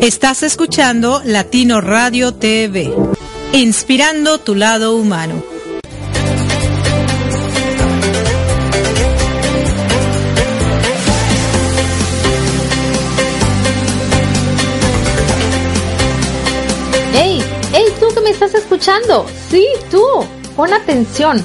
Estás escuchando Latino Radio TV, inspirando tu lado humano. ¡Hey! ¡Hey, tú que me estás escuchando! Sí, tú. Pon atención.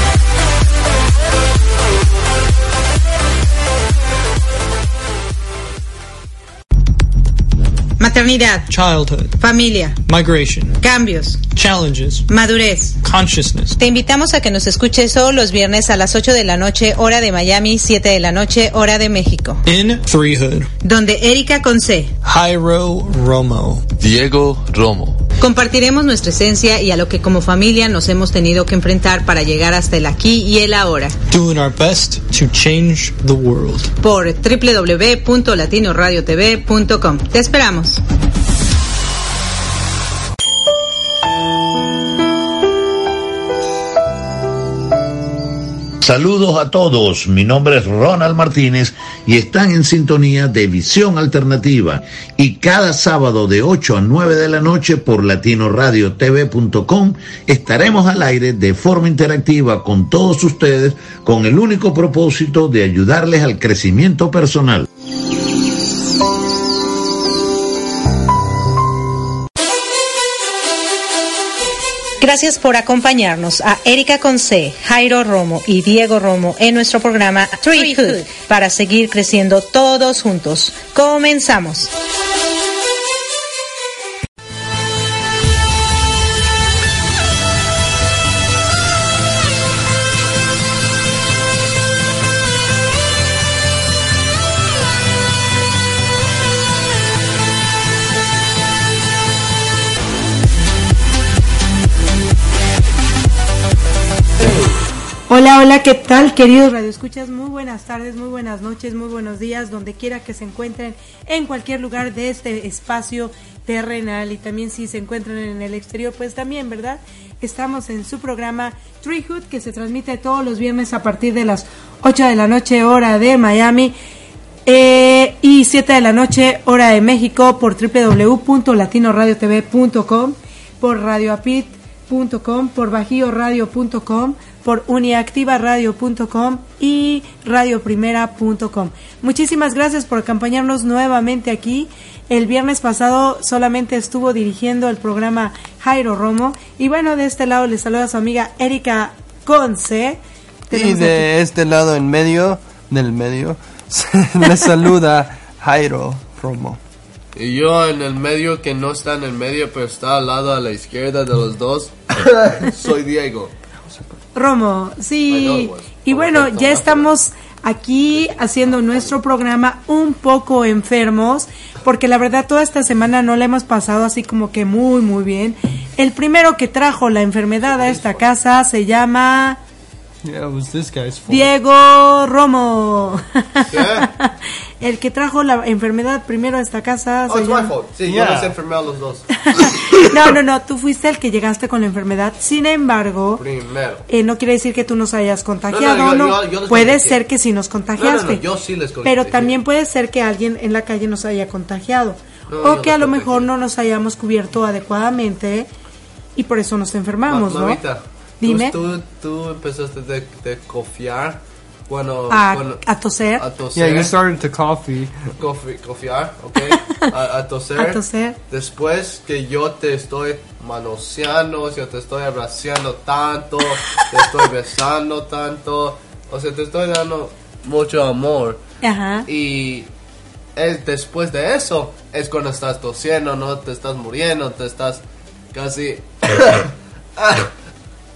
Maternidad, childhood, familia, migration, cambios, challenges, madurez. consciousness. Te invitamos a que nos escuches todos los viernes a las 8 de la noche, hora de Miami, 7 de la noche, hora de México. In Threehood, Donde Erika Conce Jairo Romo, Diego Romo. compartiremos nuestra esencia y a lo que como familia nos hemos tenido que enfrentar para llegar hasta el aquí y el ahora. doing our best to change the world. Por www.latinoradiotv.com. Te esperamos. Saludos a todos, mi nombre es Ronald Martínez y están en sintonía de Visión Alternativa y cada sábado de 8 a 9 de la noche por latinoradiotv.com estaremos al aire de forma interactiva con todos ustedes con el único propósito de ayudarles al crecimiento personal. Gracias por acompañarnos a Erika Conce, Jairo Romo y Diego Romo en nuestro programa Treehood para seguir creciendo todos juntos. Comenzamos. Hola, hola, ¿qué tal, queridos radioescuchas? Muy buenas tardes, muy buenas noches, muy buenos días, donde quiera que se encuentren, en cualquier lugar de este espacio terrenal y también si se encuentran en el exterior, pues también, ¿verdad? Estamos en su programa Treehood, que se transmite todos los viernes a partir de las 8 de la noche, hora de Miami. eh, y 7 de la noche, hora de México, por www.latinoradiotv.com, por radioapit.com, por bajioradio.com, por uniactivaradio.com y radioprimera.com. Muchísimas gracias por acompañarnos nuevamente aquí. El viernes pasado solamente estuvo dirigiendo el programa Jairo Romo. Y bueno, de este lado les saluda su amiga Erika Conce. Y de este lado en medio, del medio, le saluda Jairo Romo. Y yo en el medio, que no está en el medio, pero está al lado a la izquierda de los dos, soy Diego. Romo, sí. was. Y bueno, ya ¿no? estamos aquí haciendo nuestro programa un poco enfermos, porque la verdad toda esta semana no la hemos pasado así como que muy, muy bien. El primero que trajo la enfermedad a esta casa se llama Yeah, it was this guy's fault. Diego Romo. El que trajo la enfermedad primero a esta casa Oh, se it's my llama... fault. Sí, Yeah. yo los enfermé a los dos. No, no, no, tú fuiste el que llegaste con la enfermedad. Sin embargo, Primero. eh, no quiere decir que tú nos hayas contagiado, No, ¿no? no, yo- yo puede contagié. ser que sí nos contagiaste. No, no, no, yo sí les contagié. Pero también puede ser que alguien en la calle nos haya contagiado. No, o que a lo mejor no nos hayamos cubierto adecuadamente y por eso nos enfermamos, ¿no? Mamita, tú- Dime. Tú, tú empezaste de, de confiar cuando, A, cuando- a toser, a toser. Yeah, you started to coffee. Confi- confiar, ¿ok? A, a toser. a toser. Después que yo te estoy manoseando, yo te estoy abrazando tanto, te estoy besando tanto, o sea, te estoy dando mucho amor. Ajá. Y es después de eso es cuando estás tosiendo, no te estás muriendo, te estás casi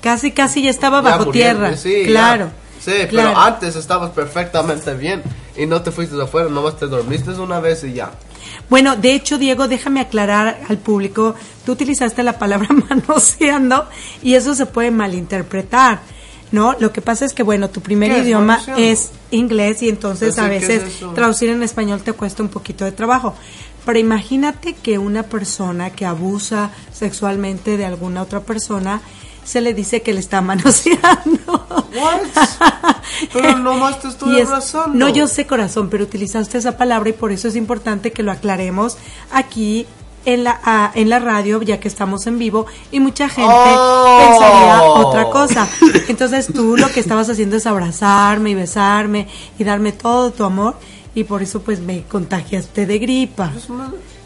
Casi, casi ya estaba ya bajo tierra. sí, ya. claro. Sí, claro. pero antes estabas perfectamente bien y no te fuiste afuera, nomás te dormiste una vez y ya. Bueno, de hecho, Diego, déjame aclarar al público, tú utilizaste la palabra manoseando y eso se puede malinterpretar, ¿no? Lo que pasa es que, bueno, tu primer ¿Qué es idioma es inglés y entonces a sí, ¿qué veces es traducir en español te cuesta un poquito de trabajo. Pero imagínate que una persona que abusa sexualmente de alguna otra persona se le dice que le está manoseando. Pero nomás te estoy Y es- abrazando. No, yo sé corazón, pero utilizaste esa palabra y por eso es importante que lo aclaremos aquí en la en la radio, ya que estamos en vivo y mucha gente Oh. pensaría otra cosa. Entonces tú lo que estabas haciendo es abrazarme y besarme y darme todo tu amor y por eso pues me contagiaste de gripa.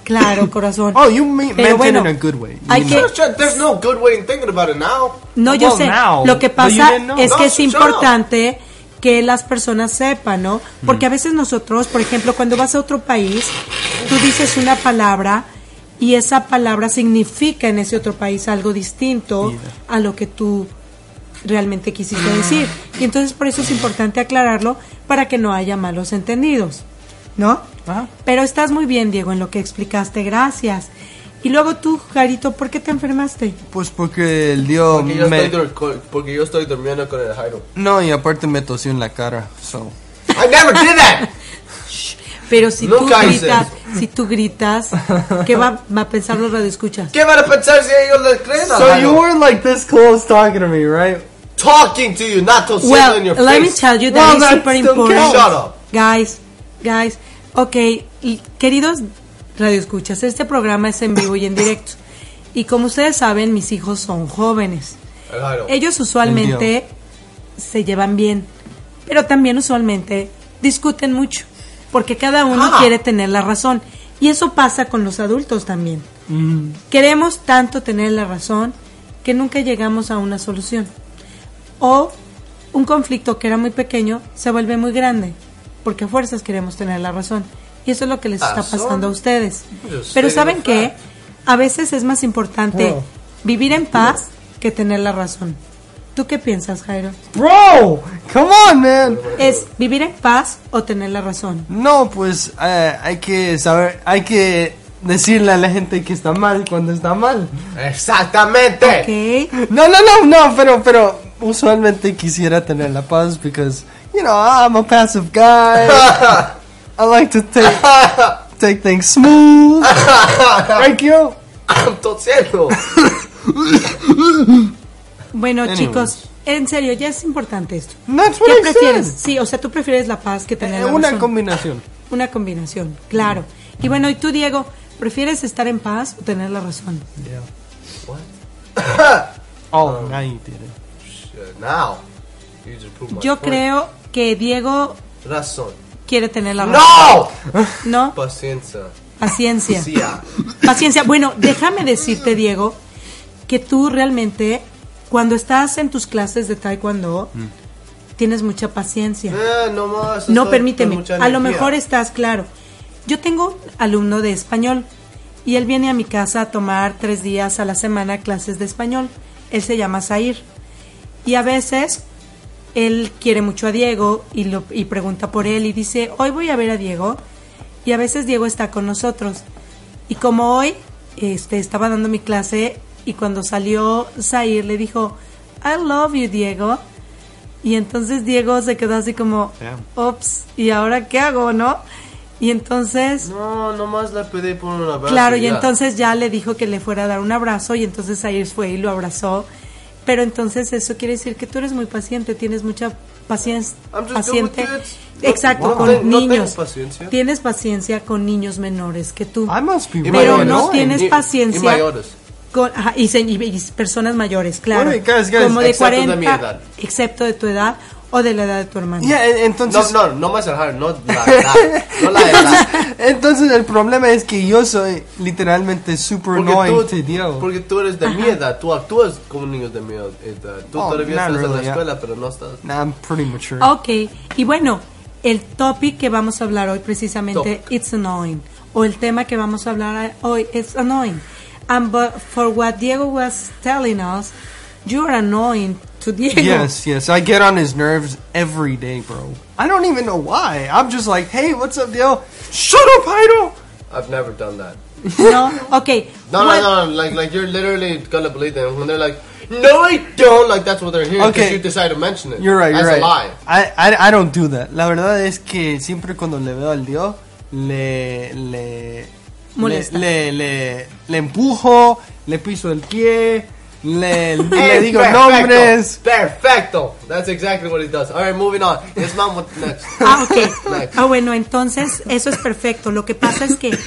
Claro, corazón. Oh, you me- Pero bueno, in a good way. Hay mean- que- There's no good way in thinking about it now. No, yo sé. now, Lo que pasa es No, que es importante que las personas sepan, ¿no? Porque a veces nosotros, por ejemplo, cuando vas a otro país, tú dices una palabra y esa palabra significa en ese otro país algo distinto a lo que tú realmente quisiste decir. Y entonces por eso es importante aclararlo para que no haya malos entendidos, ¿no? Ajá. Pero estás muy bien, Diego, en lo que explicaste. Gracias. Y luego tú, Jarito, ¿por qué te enfermaste? Pues porque el dio Porque yo, me... estoy porque yo estoy durmiendo con el Jairo. No, y aparte me tosió en la cara, so... I never did that. Pero si Nunca tú hice gritas, si tú gritas, ¿qué va, va a pensar los radioescuchas? ¿Qué van a pensar si ellos les creen? So Jairo? you were like this close talking to me, right? talking to you, not tosiendo Well, in your let me face. tell you that Well, it's that super important. Shut up. Guys, guys, ok, y queridos radioescuchas, este programa es en vivo y en directo. Y como ustedes saben, mis hijos son jóvenes. El Jairo. Ellos usualmente se llevan bien, pero también usualmente discuten mucho, porque cada uno Ah. quiere tener la razón. Y eso pasa con los adultos también. Queremos tanto tener la razón que nunca llegamos a una solución. O un conflicto que era muy pequeño se vuelve muy grande, porque a fuerzas queremos tener la razón. Y eso es lo que les está Razón. pasando a ustedes. Pero ¿saben qué? A veces es más importante vivir en paz que tener la razón. ¿Tú qué piensas, Jairo? Bro, come on, man. ¿Es vivir en paz o tener la razón? No, pues eh, hay que saber, hay que decirle a la gente que está mal cuando está mal. Exactamente. Ok. No, no, no, no, pero, pero usualmente quisiera tener la paz because, you know, I'm a passive guy. I like to take, take things smooth. Thank you. Tosiendo. Bueno, Anyways. chicos, en serio, ya es importante esto. That's what ¿Qué I prefieres? said. Sí, o sea, tú prefieres la paz que tener Eh, la una razón. combinación. Una combinación, claro. Y bueno, ¿y tú, Diego, prefieres estar en paz o tener la razón? Oh, now you did it. Shit, Now. You just my Yo point. creo que Diego Razón. quiere tener la razón. ¡No! ¿No? Paciencia. Paciencia. Ah. Paciencia. Bueno, déjame decirte, Diego, que tú realmente, cuando estás en tus clases de taekwondo, tienes mucha paciencia. Eh, no más. No, estoy permíteme. A lo mejor estás claro. Yo tengo un alumno de español y él viene a mi casa a tomar tres días a la semana clases de español. Él se llama Zair. Y a veces él quiere mucho a Diego y, lo, y pregunta por él y dice, hoy voy a ver a Diego. Y a veces Diego está con nosotros. Y como hoy este, estaba dando mi clase y cuando salió Zair le dijo, I love you, Diego. Y entonces Diego se quedó así como, ups, ¿y ahora qué hago, no? Y entonces, No, nomás le pedí por un abrazo. claro, y ya. entonces ya le dijo que le fuera a dar un abrazo y entonces Zair fue y lo abrazó. Pero entonces eso quiere decir que tú eres muy paciente, tienes mucha paciencia, paciente. Exacto, no con no tengo niños. paciencia. Tienes paciencia con niños menores que tú. I must be Y Pero no tienes y paciencia. mayores. Con, ajá, y, y- y personas mayores, claro. Guys, guys, Como de excepto de 40, mi edad. excepto de tu edad o de la edad de tu hermano. Yeah, en- No, entonces, no, no más el hard, no la edad. No la edad. entonces el problema es que yo soy literalmente super Porque annoying tú, Diego. porque tú eres de mi edad, tú actúas como un niño de mi edad. Tú Oh, todavía estás en really, la yeah. escuela, pero no estás. Nah, I'm pretty mature. Ok, y bueno, el topic que vamos a hablar hoy precisamente, Topic. it's annoying, o el tema que vamos a hablar hoy, it's annoying. And but for what Diego was telling us, you are annoying to Diego. Yes, yes, I get on his nerves every day, bro. I don't even know why. I'm just like, hey, what's up, Diego? Shut up, Heido! I've never done that. No, ok. No, what- no, no, like, like you're literally gonna believe them when they're like, no, I don't. Like that's what they're hearing because Okay. you decide to mention it. You're right, you're That's right. a lie. I, I, I don't do that. La verdad es que siempre cuando le veo al Dios, le, le, Molesta. le, le, le empujo, le piso el pie, le, digo perfecto, nombres. Perfecto. That's exactly what he does. All right, moving on. Yes, mom. What next? Ah, ok. Next. Ah, bueno, entonces eso es perfecto. Lo que pasa es que,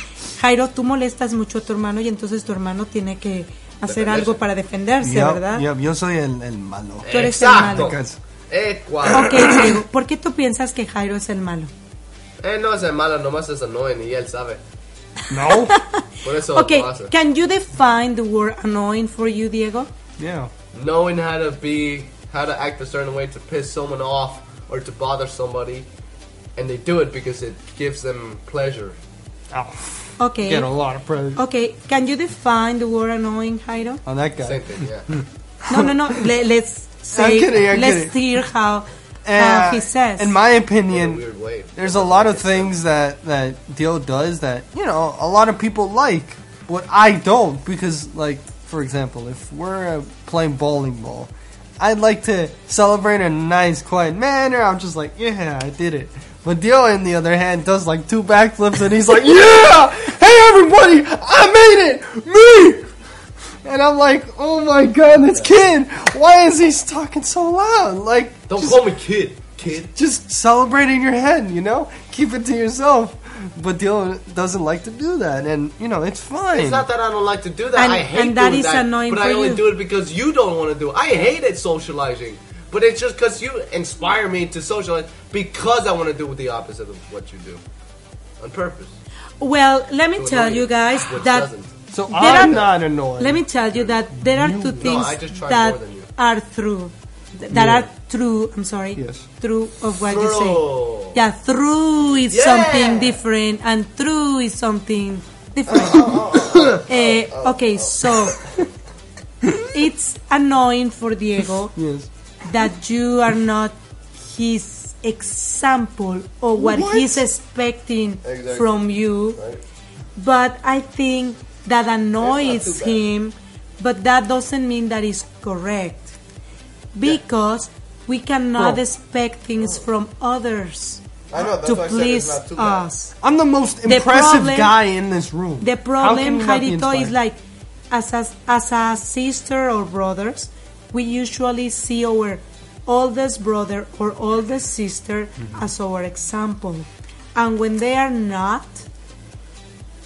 Jairo, tú molestas mucho a tu hermano y entonces tu hermano tiene que hacer Defenderse. algo para defenderse, ¿verdad? yup, yo soy el, el malo. Tú eres el Exacto. malo. Eh. Ok, Diego, ¿por qué tú piensas que Jairo es el malo? Eh, no es el malo, nomás es annoying y él sabe. No? Por eso Ok, lo hace. can you define the word annoying for you, Diego? Yeah. Knowing how to be, how to act a certain way to piss someone off or to bother somebody, and they do it because it gives them pleasure. Oh, Ok. get a lot of praise Ok, can you define the word annoying, Jairo? on that guy. Same thing, yeah. No, no, no. le- let's say, I'm kidding, I'm let's kidding. hear how, Uh, how he says. in my In a opinion, there's a lot of things that that Dio does that you know a lot of people like, but I don't because like for example, if we're uh, playing bowling ball, I'd like to celebrate in a nice, quiet manner. I'm just like, yeah, I did it. But Dio, on the other hand, does like two backflips and he's like, yeah, hey everybody, I made it, me. And I'm like, oh my god, this kid, why is he talking so loud? Like, Don't just- call me kid, kid. just celebrate in your head, you know? Keep it to yourself. But Dylan doesn't like to do that, and you know it's fine. It's not that I don't like to do that. And- I hate and that doing is that, annoying but for I only you. do it because you don't want to do it. I hate it socializing, but it's just because you inspire me to socialize because I want to do the opposite of what you do on purpose. well, let me To tell you guys that doesn't. So There I'm are- not annoyed. Let me tell you that there are two things I just that more than you. are true. th- That Yeah. are true. I'm sorry. Yes. True of what you say. Yeah, true is Yeah. something different, and true is something different. Eh, okay, so it's annoying for Diego yes. that you are not his example or what, What? he's expecting Exactly. from you. Right. But I think that annoys him, but that doesn't mean that is correct. Because we cannot Bro. expect things from others I know, to why I said please it's not too bad. us. I'm the most The impressive problem- guy in this room. The problem, can you not be Jairito, is like as a, as a sister or brothers, we usually see our oldest brother or oldest sister Mm-hmm. as our example. And when they are not,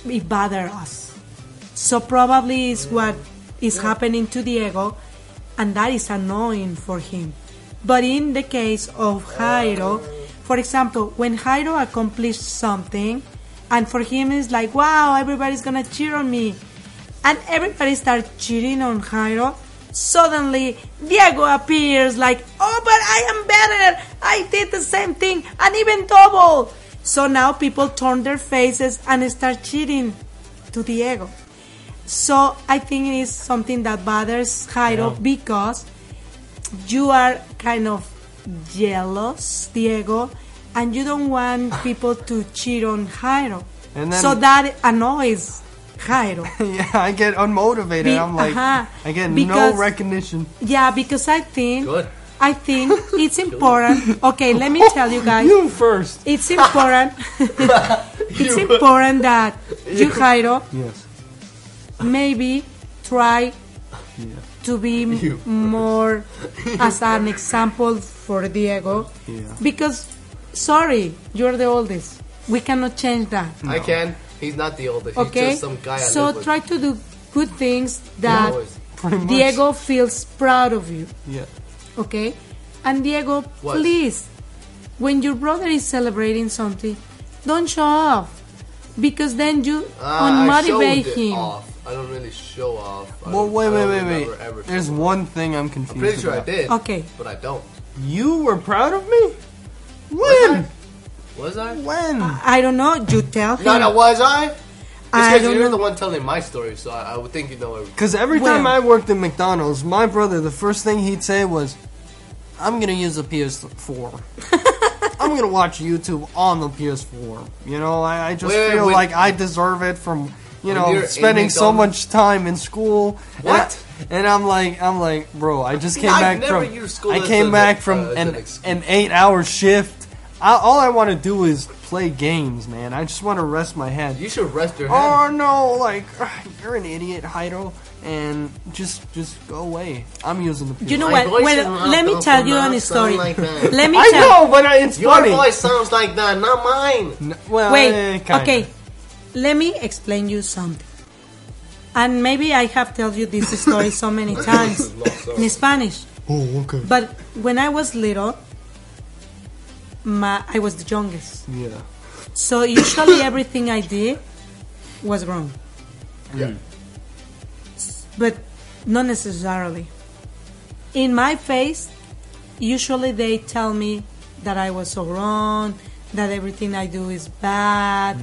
it bothers us. So probably is what is happening to Diego, and that is annoying for him. But in the case of Jairo, for example, when Jairo accomplished something, and for him it's like, wow, everybody's gonna cheer on me, and everybody starts cheering on Jairo, suddenly Diego appears like, oh, but I am better, I did the same thing, and even double. So now people turn their faces and start cheering to Diego. So I think it is something that bothers Jairo because you are kind of jealous, Diego, and you don't want people to cheat on Jairo. And then- so that annoys Jairo. yeah, I get unmotivated. Be- I'm like, uh-huh. I get Because- no recognition. yeah, because I think Good. I think it's important. Okay, let me tell you guys. You first. It's important. it's important that you, Jairo, Yes. Maybe try to be m- more as an example for Diego Yeah. because sorry, you're the oldest. We cannot change that. I can. He's not the oldest. He's Okay? just some guy I So with. try to do good things that always. Pretty much. Diego feels proud of you. Yeah. Okay? And Diego, What? please, when your brother is celebrating something, don't show off. Because then you ah, I showed unmotivate it him. off. I don't really show off. I Well, wait, wait, wait, wait. There's showing one thing I'm off. confused I'm pretty sure I did. Okay. But I don't. You were proud of me? Was When? Was I? When? I don't know. You tell him. No, no, was I? It's I because don't you're know. the one telling my story, so I, I would think you know everything. Because every Well- time I worked at McDonald's, my brother, the first thing he'd say was, I'm going to use the PS4. I'm going to watch YouTube on the PS4. You know, I, I just Wait, feel when- like I deserve it from, you know, you're spending so much time in school. And What? I- And, I'm like, I'm like, bro, I just came I've back never from, used I came back uh, from as an, an an eight hour shift. I, all I want to do is play games, man. I just want to rest my head. You should rest your head. Oh no, like you're an idiot, Hydo, and just just go away. I'm using the. You know what? Well, let me tell you a story. like. Let me I tell. know, but I- it's Your funny. voice sounds like that, not mine. N- well, eh, Wait. kinda. Okay. Let me explain you something. And maybe I have told you this story so many times in Spanish. Oh, okay. But when I was little, my, I was the youngest. Yeah. So usually everything I did was wrong. Yeah. Mm. But not necessarily. In my face, usually they tell me that I was so wrong, that everything I do is bad,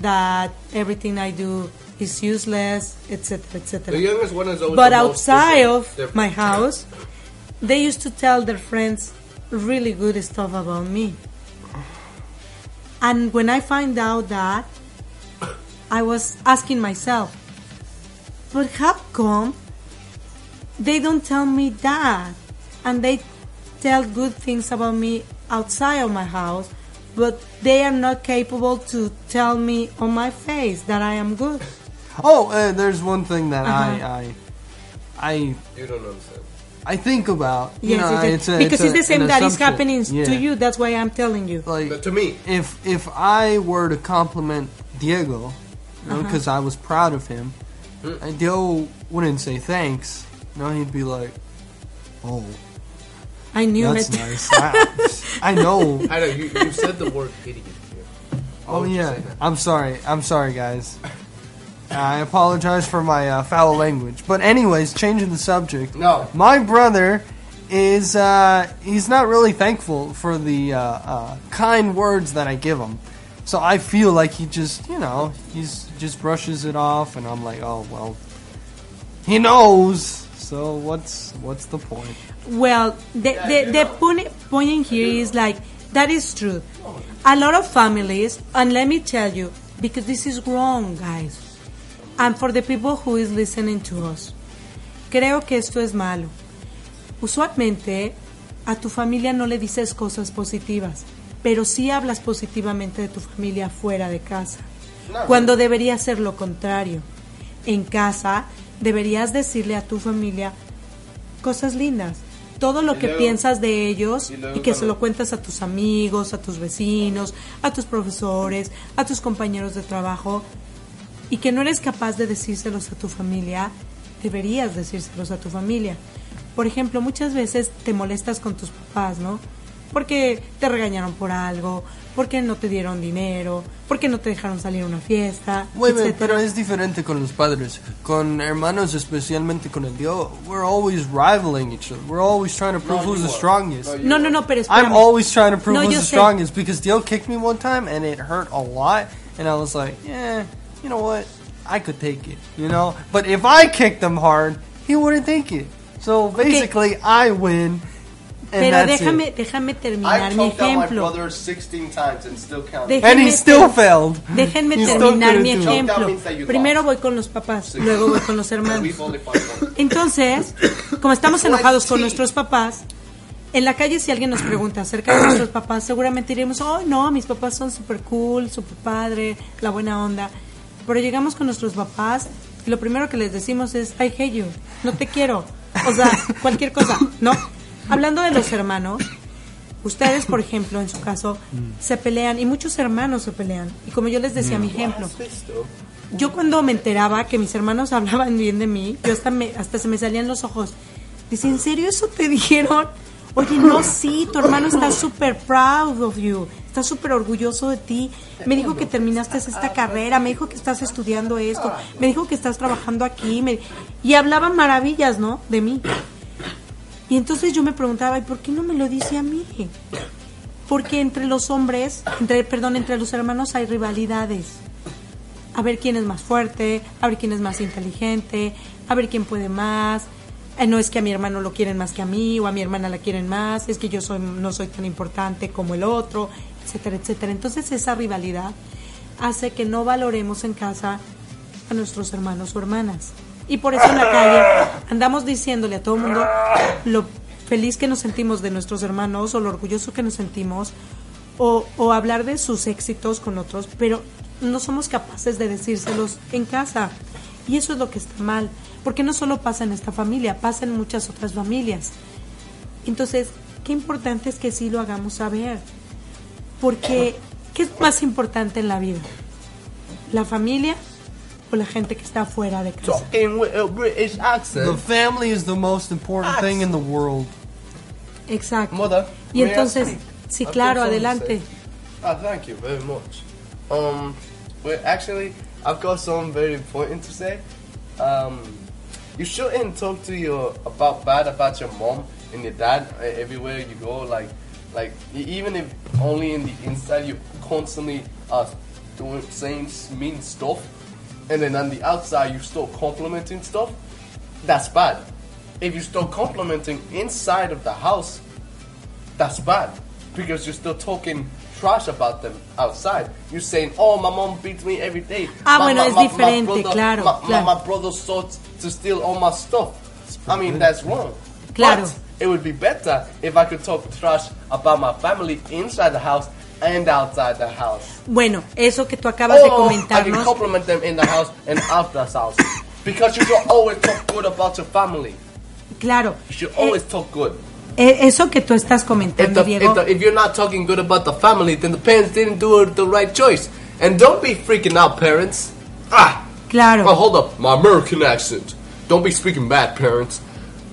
that everything I do is useless, etc., etc. The youngest one is always But outside different- of different. my house, they used to tell their friends really good stuff about me. And when I find out that, I was asking myself, but how come they don't tell me that? And they tell good things about me outside of my house, but they are not capable to tell me on my face that I am good. Oh, uh, there's one thing that Uh-huh. I, I, I, You don't understand. I think about. You Yes, know, yes, yes. it's a, because it's, it's, the same an that is assumption. happening Yeah. to you. That's why I'm telling you. Like, But to me, if if I were to compliment Diego, Uh-huh. because I was proud of him, and Diego wouldn't say thanks. No, he'd be like, "Oh, I knew that's it. nice. I, I know." I know you, you said the word idiot. here. Why Oh would you yeah, say that? I'm sorry. I'm sorry, guys. I apologize for my uh, foul language. But anyways, changing the subject. No. My brother is uh, he's not really thankful for the uh, uh, kind words that I give him. So I feel like he just, you know, he's just brushes it off, and I'm like, oh well, he knows. So what's what's the point? Well, the, the, the point, point here is like, that is true. A lot of families, and let me tell you, because this is wrong, guys, and for the people who is listening to us, creo que esto es malo. Usualmente, a tu familia no le dices cosas positivas, pero sí hablas positivamente de tu familia fuera de casa, cuando debería ser lo contrario. En casa, deberías decirle a tu familia cosas lindas. Todo lo Y que luego- piensas de ellos y que se lo cuentas a tus amigos, a tus vecinos, a tus profesores, a tus compañeros de trabajo y que no eres capaz de decírselos a tu familia, deberías decírselos a tu familia. Por ejemplo, muchas veces te molestas con tus papás, ¿no? Porque te regañaron por algo, porque no te dieron dinero, porque no te dejaron salir a una fiesta, Wait, pero es diferente con los padres. Con hermanos, especialmente con el Dios, we're always rivaling each other. We're always trying to prove No, who's the strongest. No, No, no, pero espérame. I'm always trying to prove No, who's the sé. strongest because Dio kicked me one time and it hurt a lot, and I was like, yeah, you know what? I could take it, you know. But if I kicked him hard, he wouldn't take it. So basically, I win, Pero déjame, it. déjame terminar mi ejemplo. brother 16 times and still counting. Déjenme And he still ter- failed. Déjenme terminar mi ejemplo. Primero voy con los papás, luego voy con los hermanos. Entonces, como estamos enojados con nuestros papás, en la calle si alguien nos pregunta acerca de nuestros papás, seguramente diremos, oh no, mis papás son super cool, super padre, la buena onda. Pero llegamos con nuestros papás y lo primero que les decimos es, I hate you, no te quiero. O sea, cualquier cosa, ¿no? Hablando de los hermanos, Ustedes, por ejemplo, en su caso, se pelean y muchos hermanos se pelean. Y como yo les decía, mi ejemplo, yo cuando me enteraba que mis hermanos hablaban bien de mí, yo hasta, me, hasta se me salían los ojos. Dice, ¿en serio eso te dijeron? Oye, no, sí, tu hermano está súper proud of you, está súper orgulloso de ti. Me dijo que terminaste esta carrera, me dijo que estás estudiando esto, me dijo que estás trabajando aquí. me- Y hablaban maravillas, ¿no? De mí. Y entonces yo me preguntaba, ¿y por qué no me lo dice a mí? Porque entre los hombres, entre, perdón, entre los hermanos hay rivalidades. A ver quién es más fuerte, a ver quién es más inteligente, a ver quién puede más. Eh, no es que a mi hermano lo quieren más que a mí o a mi hermana la quieren más, es que yo soy, no soy tan importante como el otro, etcétera, etcétera. Entonces esa rivalidad hace que no valoremos en casa a nuestros hermanos o hermanas. Y por eso en la calle andamos diciéndole a todo el mundo lo feliz que nos sentimos de nuestros hermanos o lo orgulloso que nos sentimos o, o hablar de sus éxitos con otros, pero no somos capaces de decírselos en casa. Y eso es lo que está mal, porque no solo pasa en esta familia, pasa en muchas otras familias. Entonces, qué importante es que sí lo hagamos saber. Porque, ¿qué es más importante en la vida? ¿La familia o la gente que está fuera de casa? Talking with a British accent. The family is the most important thing in the world. Exacto. Mother, Y may I entonces, speak? sí, I've claro, something to adelante. say. Ah, thank you very much. Um, well, actually, I've got something very important to say. Um, you shouldn't talk to your about bad about your mom and your dad uh, everywhere you go. Like, like e- even if only in the inside you constantly uh doing saying s- mean stuff, and then on the outside you start complimenting stuff. That's bad. If you start complimenting inside of the house, that's bad because you're still talking trash about them outside. You're saying, "Oh, my mom beats me every day." Ah, My- bueno, my- es my- my diferente, brother- claro, My, my- claro. my brother sought to steal all my stuff. I mean, that's wrong. Claro. But it would be better if I could talk trash about my family inside the house and outside the house. Bueno, eso que tú acabas de Or I can compliment them in the house and out the house. Because you should always talk good about your family. claro, You should always talk good. eh, eso que tú estás If, comentando, the, Diego, if, the, if you're not talking good about the family, then the parents didn't do the right choice. And don't be freaking out, parents. Ah, claro. well, hold up, my American accent. Don't be speaking bad, parents.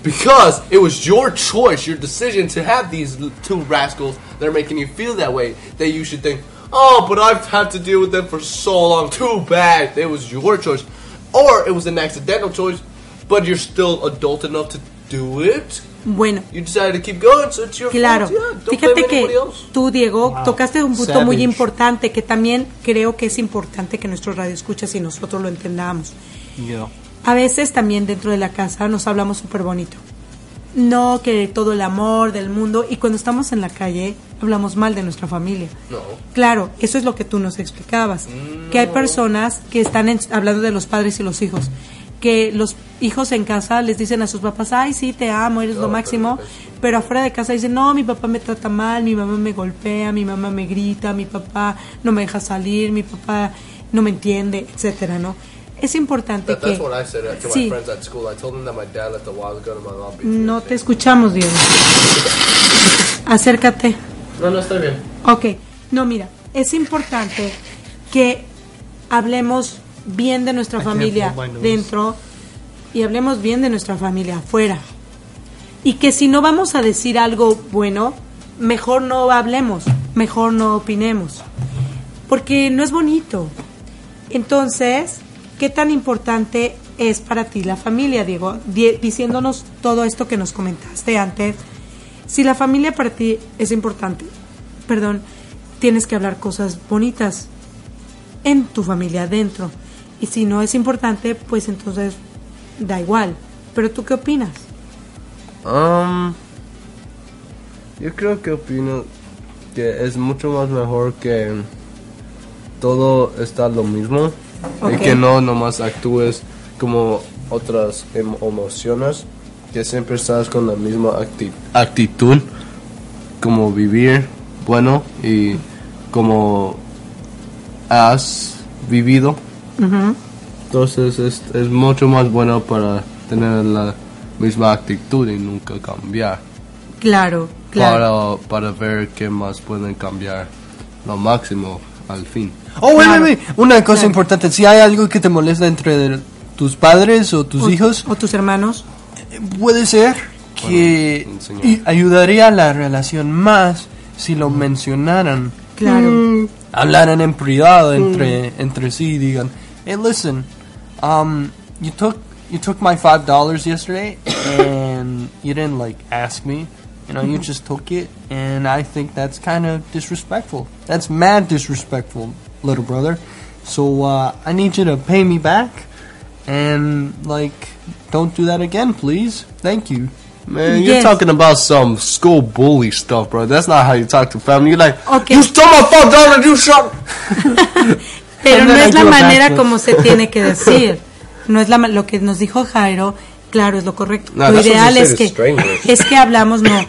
Because it was your choice, your decision to have these two rascals that are making you feel that way. That you should think, oh, but I've had to deal with them for so long. Too bad. It was your choice. Or it was an accidental choice, but you're still adult enough to do it. Bueno, You decided to keep going, so it's your Claro. Yeah, don't fíjate que else. tú, Diego, tocaste un punto muy importante que también creo que es importante que nuestros radioescuchas y nosotros lo entendamos. Yeah. A veces también dentro de la casa nos hablamos súper bonito. No que todo el amor del mundo y cuando estamos en la calle hablamos mal de nuestra familia. No. Claro, eso es lo que tú nos explicabas. Que hay personas que están en- hablando de los padres y los hijos. Que los hijos en casa les dicen a sus papás, ay, sí, te amo, eres lo máximo. Pero afuera de casa dicen, no, mi papá me trata mal, mi mamá me golpea, mi mamá me grita, mi papá no me deja salir, mi papá no me entiende, etcétera, ¿no? Es importante That, que... that's what I said to Sí. my friends at school. I told them that my dad left a while ago and my mom beat No te escuchamos, Diego. Acércate. No, no, está bien. Ok, no, mira, es importante que hablemos bien de nuestra familia dentro y hablemos bien de nuestra familia afuera. Y que si no vamos a decir algo bueno, mejor no hablemos, mejor no opinemos. Porque no es bonito. Entonces, ¿qué tan importante es para ti la familia, Diego? Di- diciéndonos todo esto que nos comentaste antes. Si la familia para ti es importante, perdón, tienes que hablar cosas bonitas en tu familia adentro. Y si no es importante, pues entonces da igual. Pero tú qué opinas? Um, yo creo que opino que es mucho más mejor que todo está lo mismo Y que no nomás actúes como otras em- emociones, que siempre estás con la misma acti- actitud, como vivir bueno y como has vivido. Entonces es, es mucho más bueno para tener la misma actitud y nunca cambiar. Claro, Claro. para, para ver qué más pueden cambiar lo máximo al fin. Oh, wait, Claro. wait, wait. Una cosa Claro. importante. Si hay algo que te molesta entre tus padres o tus O- hijos, O tus hermanos. puede ser que Bueno, enseñar. y- ayudaría a la relación más si lo mencionaran. Claro. Mm, hablaran en privado entre, entre sí y digan, hey, listen, um, you took you took my five dollars yesterday and you didn't like ask me. You know, you just took it, and I think that's kind of disrespectful. That's mad disrespectful, little brother. So uh, I need you to pay me back, and like, don't do that again, please. Thank you. Man, you're Yes. talking about some school bully stuff, bro. That's not how you talk to family. You're like, Okay. you stole my five dollars, you shot. Pero no es la manera como se tiene que decir. No es la lo que nos dijo Jairo, claro, es lo correcto. No, lo ideal es que es que hablamos, no.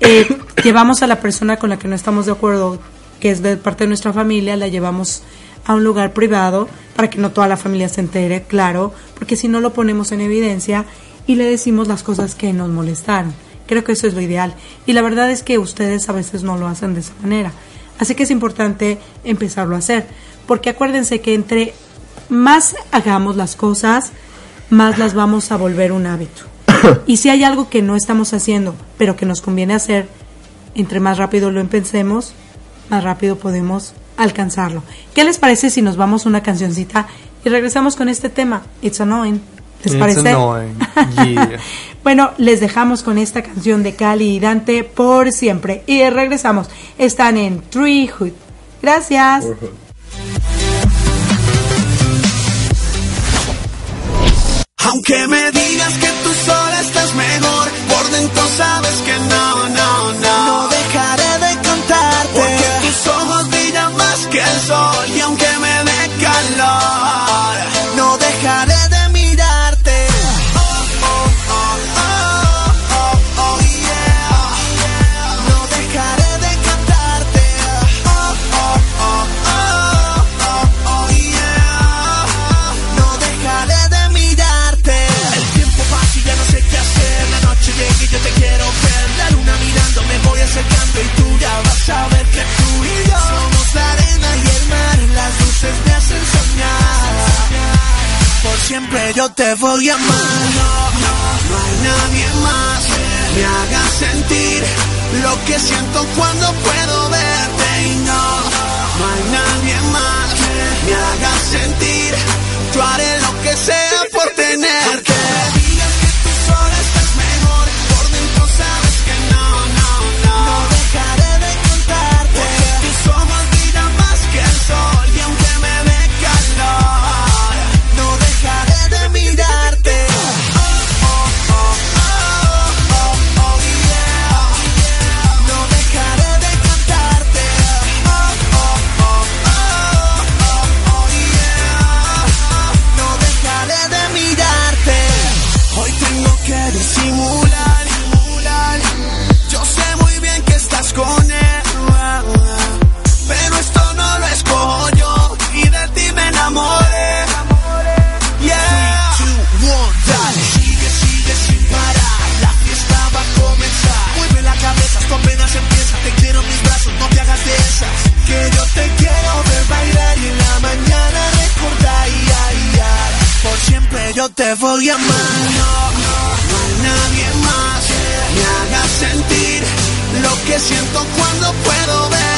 Eh, llevamos a la persona con la que no estamos de acuerdo, que es de parte de nuestra familia, la llevamos a un lugar privado para que no toda la familia se entere, claro, porque si no lo ponemos en evidencia y le decimos las cosas que nos molestaron. Creo que eso es lo ideal. Y la verdad es que ustedes a veces no lo hacen de esa manera. Así que es importante empezarlo a hacer. Porque acuérdense que entre más hagamos las cosas, más las vamos a volver un hábito. Y si hay algo que no estamos haciendo, pero que nos conviene hacer, entre más rápido lo empecemos, más rápido podemos alcanzarlo. ¿Qué les parece si nos vamos a una cancioncita y regresamos con este tema? It's annoying. ¿Les It's parece? annoying. Yeah. bueno, les dejamos con esta canción de Cali y Dante por siempre. Y regresamos. Están en Treehood. Gracias. Aunque me digas que tú sola estás mejor, por dentro sabes que no, no, no. No dejaré que el sol y aunque me dé calor, siempre yo te voy a amar. No, no, no hay nadie más que me haga sentir lo que siento cuando puedo verte. Y no, no hay nadie más que me haga sentir. Yo haré lo voy a amar. No, no, no hay nadie más que me haga sentir lo que siento cuando puedo verte.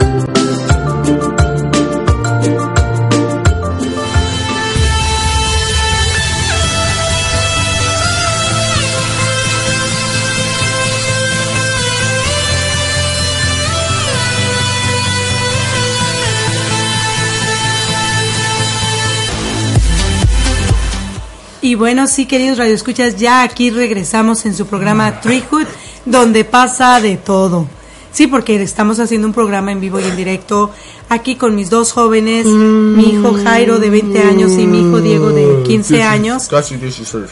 Y bueno, sí, queridos radioescuchas, ya aquí regresamos en su programa Treehood, donde pasa de todo. Sí, porque estamos haciendo un programa en vivo y en directo aquí con mis dos jóvenes, mi hijo Jairo de 20 años y mi hijo Diego de 15 años. Casi 16.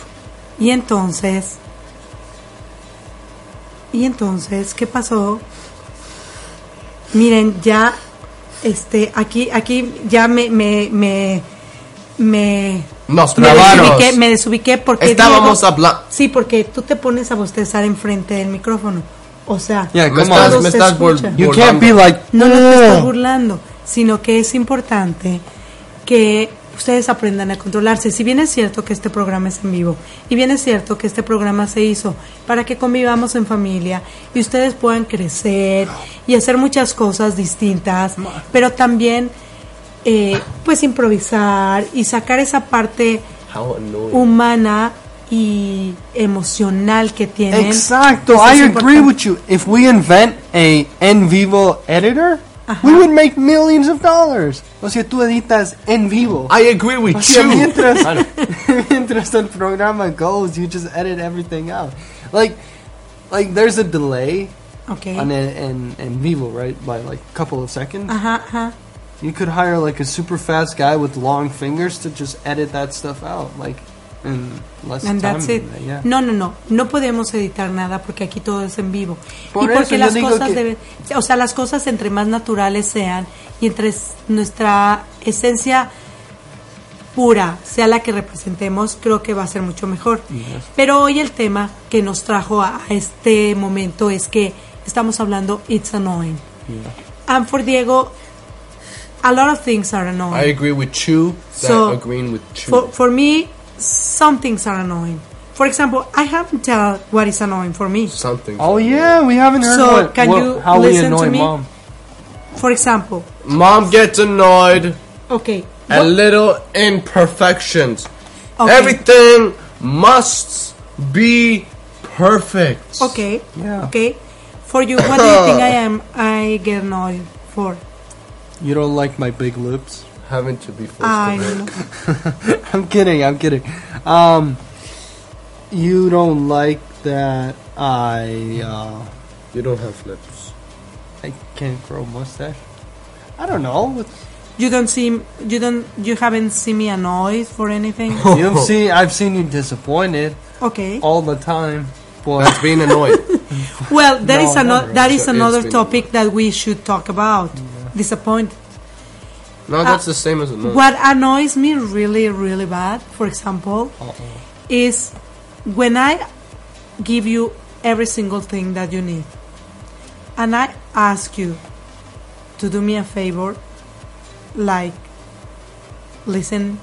Y entonces, y entonces, ¿qué pasó? Miren, ya, este, aquí, aquí ya me, me, me, me, Nos me trabaron. desubiqué, me desubiqué porque Estábamos hablando. Sí, porque tú te pones a bostezar enfrente del micrófono. O sea, Yeah, Me estás, on. me se estás bur- escucha. You can't be burlando. like, no, no te estás "Oh". burlando, sino que es importante que ustedes aprendan a controlarse. Si bien es cierto que este programa es en vivo, y bien es cierto que este programa se hizo para que convivamos en familia y ustedes puedan crecer y hacer muchas cosas distintas, pero también eh, pues improvisar y sacar esa parte How annoying. humana y emocional que tienen. Exacto, Eso I agree importante. with you. If we invent a en vivo editor, Ajá. we would make millions of dollars. O sea, tú editas en vivo. I agree with O sea, you. mientras, know. mientras el programa goes, you just edit everything out. Like, like there's a delay Okay. on en, en, en vivo, right? By like a couple of seconds. Ajá, ajá. You could hire like a super fast guy with long fingers to just edit that stuff out, like in less And time. that's it. yeah. No, no, no. No podemos editar nada porque aquí todo es en vivo. Por y porque las cosas que- deben, o sea, las cosas entre más naturales sean y entre nuestra esencia pura sea la que representemos, creo que va a ser mucho mejor. Pero hoy el tema que nos trajo a a este momento es que estamos hablando it's annoying. And for Diego, a lot of things are annoying. I agree with you. That So, agreeing with you. For, for me, some things are annoying. For example, I haven't tell what is annoying for me. Something. Oh yeah, we haven't heard So, what, can what- you how we listen to me? mom. For example, Mom gets annoyed okay, at what- little imperfections. okay, Everything must be perfect. okay, Yeah. okay. For you, what do you think I am? I get annoyed for? You don't like my big lips? Having to be forced I know. I'm kidding. I'm kidding. Um, you don't like that I uh, You don't have lips. I can't grow mustache. I don't know. It's- You don't see, you don't, you haven't seen me annoyed for anything. You've seen. I've seen you disappointed Okay. all the time. But That's being annoyed. Well, that No, is another never. that is So it's another been- topic that we should talk about. Disappoint. No, that's uh, the same as annoyed. What annoys me really, really bad, for example, is when I give you every single thing that you need. And I ask you to do me a favor, like listening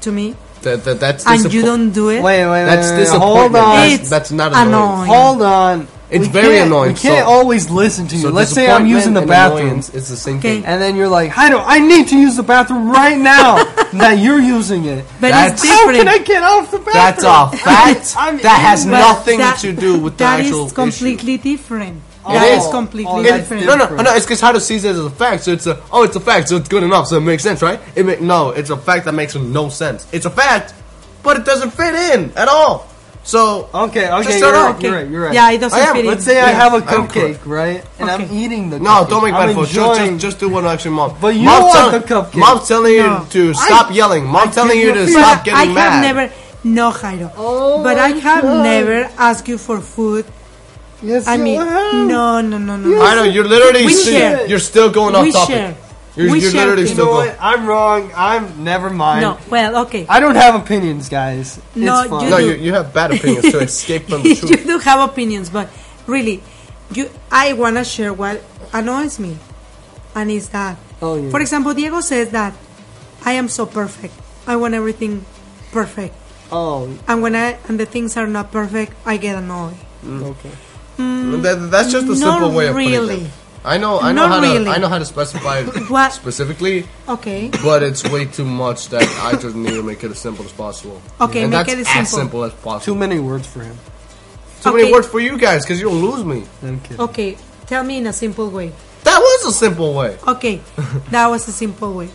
to me, That, that, that's and you don't do it. Wait, wait, wait. That's wait, disappointment. Hold on. That's, It's that's not annoying. annoying. Hold on. It's We very can't- annoying, We can't so- always listen to you. So Let's say I'm using the disappointment and bathroom. annoyance is the same Okay. thing. And then you're like, Heido, I need to use the bathroom right now. that you're using it. But That's- it's How different. can I get off the bathroom? That's a fact. I'm that has But nothing that- to do with the that actual is completely different. It That is. is completely Oh, issue. that's different. No, no, no. It's because how to see it as a fact. So it's a oh, it's a fact. So it's good enough. So it makes sense, right? It make no. It's a fact that makes no sense. It's a fact, but it doesn't fit in at all. So Okay, okay, Just you're shut right, you're right, you're right. Yeah, it doesn't I am. fit in. Let's say I Yeah, have a I'm cupcake, correct. right? And I'm Okay. eating the no, cupcake. don't make I'm bad for just, enjoying- just just do what actually mom. But you Mom's want tell- the cupcake. Mom's telling you to stop yelling. Mom's telling you to stop But getting I have mad. never, no, Jairo. Oh but I have God. never asked you for food. Yes, I you mean, have. no, no, no, no. I know you're literally We share. you're still going off We topic. share. You're, We you're share literally things. You know going. what? I'm wrong. I'm never mind. No, well, okay. I don't have opinions, guys. No, it's fine. No, do. you, you have bad opinions to escape from the you do have opinions, but really, you, I want to share what annoys me, and is that, Oh, yeah. for example, Diego says that I am so perfect. I want everything perfect, Oh, and when I and the things are not perfect, I get annoyed. Mm. okay. Mm, that, that's just a Not simple way of putting it. I know, I know Not how to. I know how to specify What? specifically, Okay. but it's way too much that I just need to make it as simple as possible. Okay, and make that's it as as simple. simple as Too possible. many words for him. Too many Okay. words for you guys because you'll lose me. I'm kidding. Okay, tell me in a simple way. That was a simple way. Okay, that was a simple way.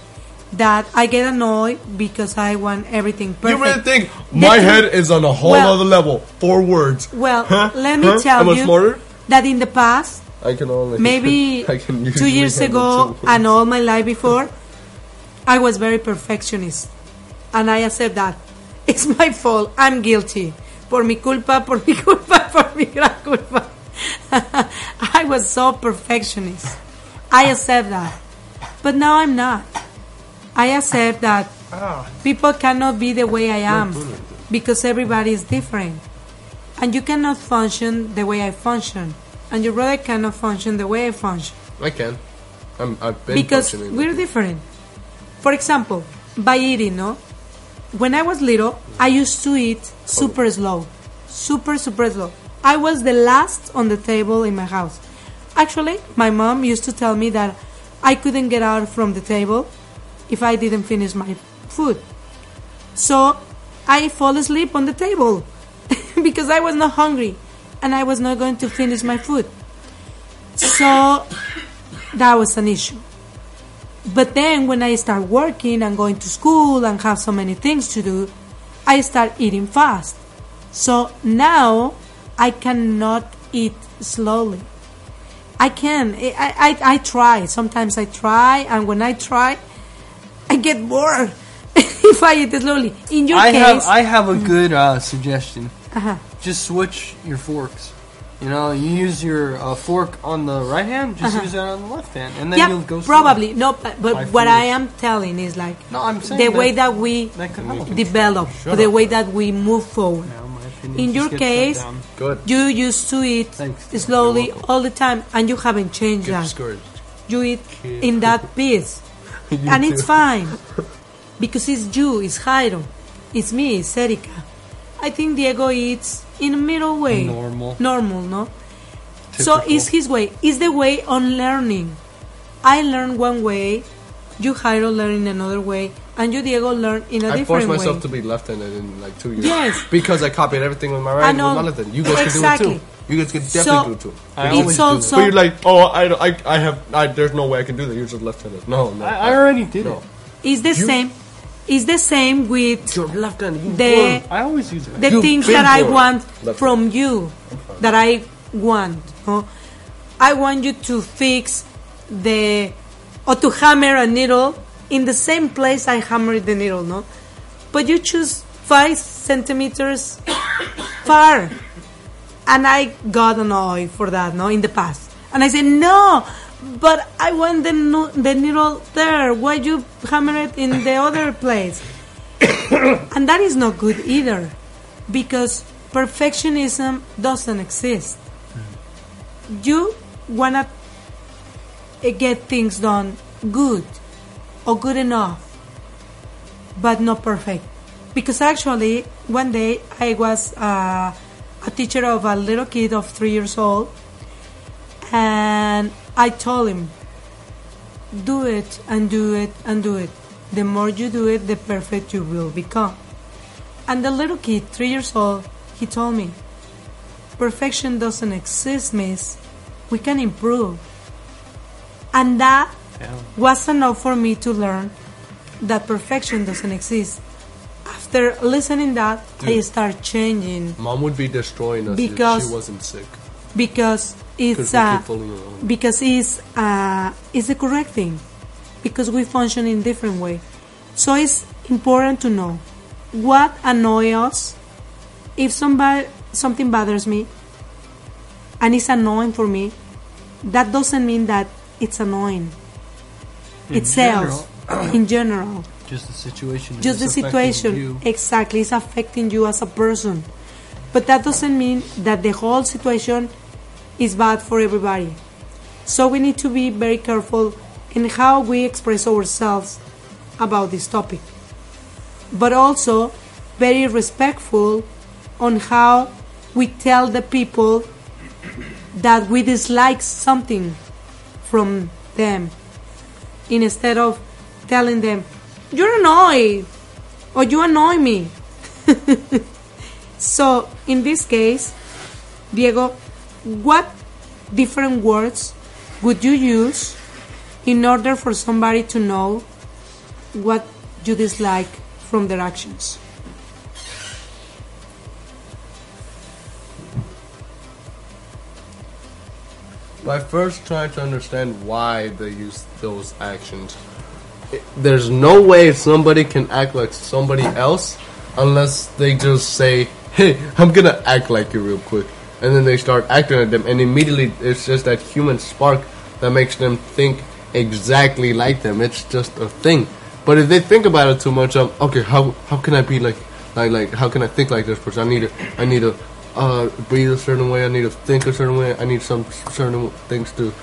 That I get annoyed because I want everything perfect. You really think my thing- head is on a whole Well- other level? Four words. Well, Huh? let me Huh? tell Am I you smarter? that in the past, I can only maybe I can two years ago and all my life before, I was very perfectionist, and I accept that it's my fault. I'm guilty. Por mi culpa, por mi culpa, por mi gran culpa. I was so perfectionist. I accept that, but now I'm not. I accept that people cannot be the way I am because everybody is different. And you cannot function the way I function. And your brother cannot function the way I function. I can. I'm, I've been Because we're different. For example, by eating, no? When I was little, I used to eat super slow. Super, super slow. I was the last on the table in my house. Actually, my mom used to tell me that I couldn't get out from the table if I didn't finish my food. So I fall asleep on the table because I was not hungry and I was not going to finish my food. So that was an issue. But then when I start working and going to school and have so many things to do, I start eating fast. So now I cannot eat slowly. I can. I, I, I try. Sometimes I try, and when I try, I get bored if I eat slowly. In your I case, have I have a good uh, suggestion. uh-huh. Just switch your forks. You know, you use your uh, fork on the right hand, just Uh-huh. use it on the left hand, and then yeah, you'll go. probably no. But, but what I am telling is like No, I'm saying the that- way that we that could help. develop, the way that we move forward. Now, In your case. Good. You used to eat Thanks. slowly all the time, and you haven't changed Get that. discouraged. You eat in that piece, and it's fine because it's you, it's Jairo, it's me, it's Erika. I think Diego eats in a middle way, Normal. normal, no. So it's his way. It's the way on learning. I learn one way, you Jairo learn in another way, and you Diego learn in a I different way. I forced myself way. to be left-handed in like two years. Yes. Because I copied everything with my right I and with know. my left hand. You guys Exactly. can do it too. You guys can So, definitely do it too. I it's always do also But you're like, oh, I, I, I have, I, there's no way I can do that. You're just left-handed. No, no. I, I already did no. it. it's the You- same. It's the same with You're left-handed. The. I always use it. the You've things that I born. want That's from you, that I want. no? I want you to fix the or to hammer a needle in the same place I hammered the needle, no? But you choose five centimeters far, and I got annoyed for that, no, in the past, and I said no. But I want the, no- the needle there. Why you hammer it in the other place? and that is not good either because perfectionism doesn't exist. You wanna uh, get things done good or good enough, but not perfect. Because actually, one day I was uh, a teacher of a little kid of three years old, and I told him, do it and do it and do it. The more you do it, the perfect you will become. And the little kid, three years old, he told me, perfection doesn't exist, miss. We can improve. And that was enough for me to learn that perfection doesn't exist. After listening that, I Dude. start changing Mom would be destroying us Because- if she wasn't sick. Because it's uh, keep fooling around. because it's uh, it's the correct thing. Because we function in different way. So it's important to know what annoys us. If somebody something bothers me and it's annoying for me that doesn't mean that it's annoying. In itself in general. Just the situation. just the situation. you. exactly. Is affecting you as a person. But that doesn't mean that the whole situation is bad for everybody. So we need to be very careful in how we express ourselves about this topic. But also very respectful on how we tell the people that we dislike something from them instead of telling them you're annoyed or you annoy me. So in this case diego what different words would you use in order for somebody to know what you dislike from their actions by first trying to understand why they use those actions. There's no way somebody can act like somebody else unless they just say, "Hey, I'm gonna act like you real quick," and then they start acting like them, and immediately it's just that human spark that makes them think exactly like them. It's just a thing. But if they think about it too much, um, okay, how how can I be like like like how can I think like this person? I need to I need to uh, breathe a certain way. I need to think a certain way. I need some certain things to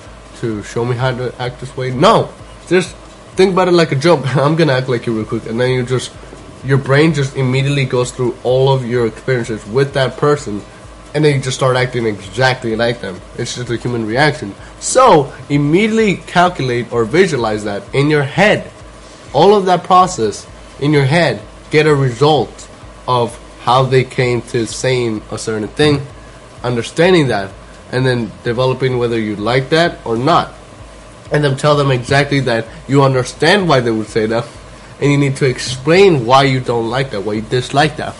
to show me how to act this way. No, just think about it like a joke. I'm gonna act like you real quick, and then you just your brain just immediately goes through all of your experiences with that person, and then you just start acting exactly like them. It's just a human reaction. So immediately calculate or visualize that in your head. All of that process in your head, get a result of how they came to saying a certain thing, understanding that, and then developing whether you like that or not. And then tell them exactly that you understand why they would say that, and you need to explain why you don't like that, why you dislike that.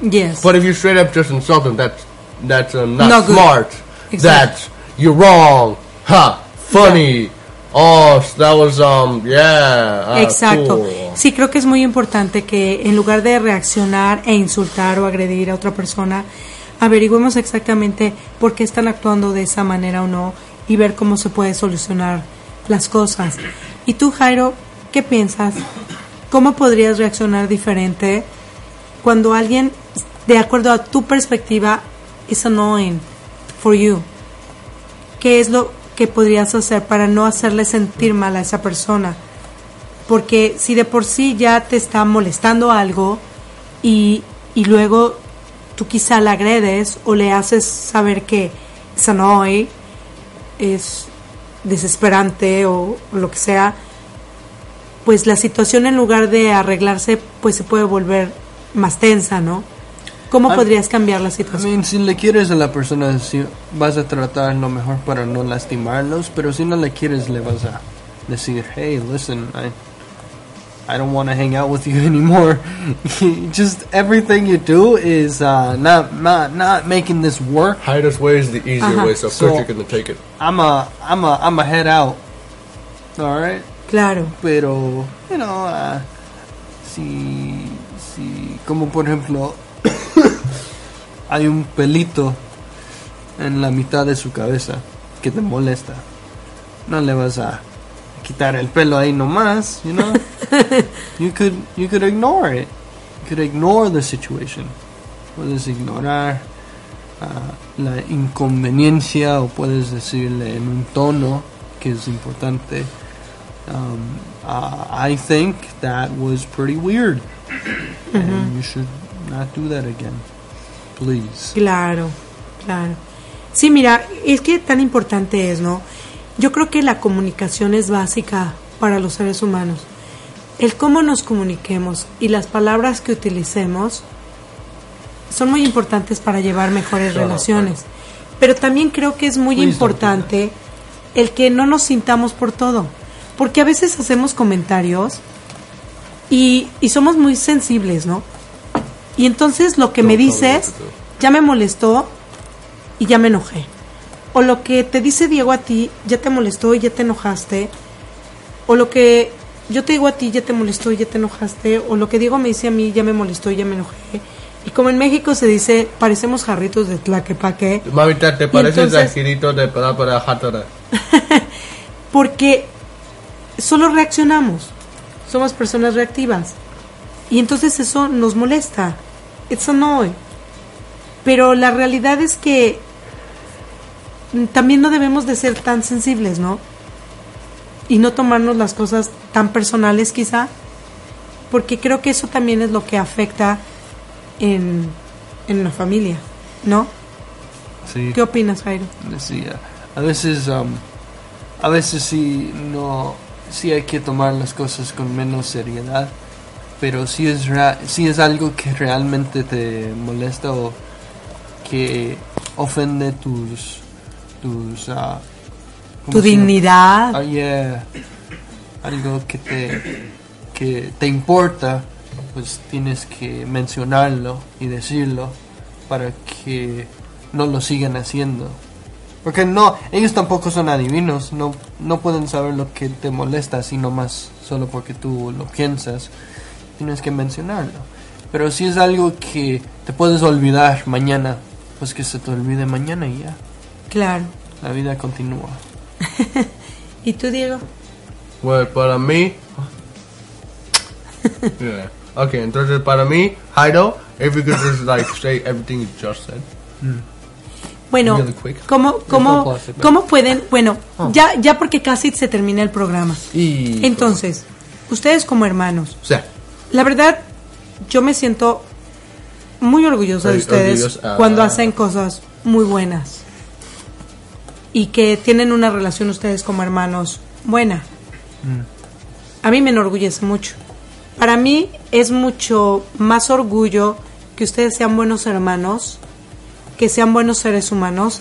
yes But if you straight up just insult them, that's that's uh, not, smart. Exactly. That's you're wrong. Ha! Funny. Oh, that was um yeah. ah, Exacto. cool. Sí, creo que es muy importante que en lugar de reaccionar e insultar o agredir a otra persona, averigüemos exactamente por qué están actuando de esa manera o no y ver cómo se puede solucionar las cosas. Y tú, Jairo, ¿qué piensas? ¿Cómo podrías reaccionar diferente cuando alguien, de acuerdo a tu perspectiva, is annoying for you? ¿Qué es lo que podrías hacer para no hacerle sentir mal a esa persona? Porque si de por sí ya te está molestando algo y, y luego tú quizá la agredes o le haces saber que es annoy, es desesperante o, o lo que sea, pues la situación en lugar de arreglarse pues se puede volver más tensa, ¿no? ¿Cómo Ah, podrías cambiar la I situación? mean, si le quieres a la persona, si vas a tratar lo mejor para no lastimarlos, pero si no le quieres, le vas a decir, hey, listen, I, I don't want to hang out with you anymore. Just everything you do is uh, not, not, not making this work. Highest way is the easier Ajá. way, so of So- course you're gonna take it. I'm a, I'm a, I'm a head out. All right. Claro, pero you know ah, si si como por ejemplo hay un pelito en la mitad de su cabeza que te molesta. No le vas a quitar el pelo ahí nomás you know you could you could ignore it. You could ignore the situation. Puedes ignorar ah, la inconveniencia o puedes decirle en un tono que es importante. Um, uh, I think that was pretty weird, and you should not do that again, please. Claro, claro. Sí, mira, es que tan importante es, ¿no? Yo creo que la comunicación es básica para los seres humanos. El cómo nos comuniquemos y las palabras que utilicemos son muy importantes para llevar mejores relaciones. Pero también creo que es muy Please importante el que no nos sintamos por todo. Porque a veces hacemos comentarios y, y somos muy sensibles, ¿no? Y entonces lo que me dices ya me molestó y ya me enojé. O lo que te dice Diego a ti ya te molestó y ya te enojaste. O lo que yo te digo a ti ya te molestó y ya te enojaste. O lo que Diego me dice a mí ya me molestó y ya me enojé. Y como en México se dice, parecemos jarritos de tlaquepaque. Mamita, ¿te pareces a Girito de Palabra Hatara? porque solo reaccionamos, somos personas reactivas y entonces eso nos molesta, it's annoying. Pero la realidad es que también no debemos de ser tan sensibles, ¿no? Y no tomarnos las cosas tan personales quizá, porque creo que eso también es lo que afecta en, en la familia, ¿no? Sí. ¿Qué opinas, Jairo? decía a veces um, a veces sí no sí hay que tomar las cosas con menos seriedad pero si es ra- si es algo que realmente te molesta o que ofende tus tus ¿cómo Tu dignidad. Ah, yeah. algo que te que te importa pues tienes que mencionarlo y decirlo para que no lo sigan haciendo porque no ellos tampoco son adivinos no no pueden saber lo que te molesta sino más solo porque tú lo piensas tienes que mencionarlo pero si es algo que te puedes olvidar mañana pues que se te olvide mañana y ya Claro. la vida continúa ¿Y tú, Diego? Well, para mí. yeah. Okay, entonces para mí, Heido, if you could just like say everything you just said. Bueno, Really quick. ¿cómo, cómo. ¿cómo pueden? Bueno, Oh. ya, ya porque casi se termina el programa. Y. Entonces, ustedes como hermanos, O sea, la verdad, yo me siento muy orgullosa de ustedes orgullosa. cuando hacen cosas muy buenas y que tienen una relación ustedes como hermanos buena. A mí me enorgullece mucho. Para mí es mucho más orgullo que ustedes sean buenos hermanos, que sean buenos seres humanos,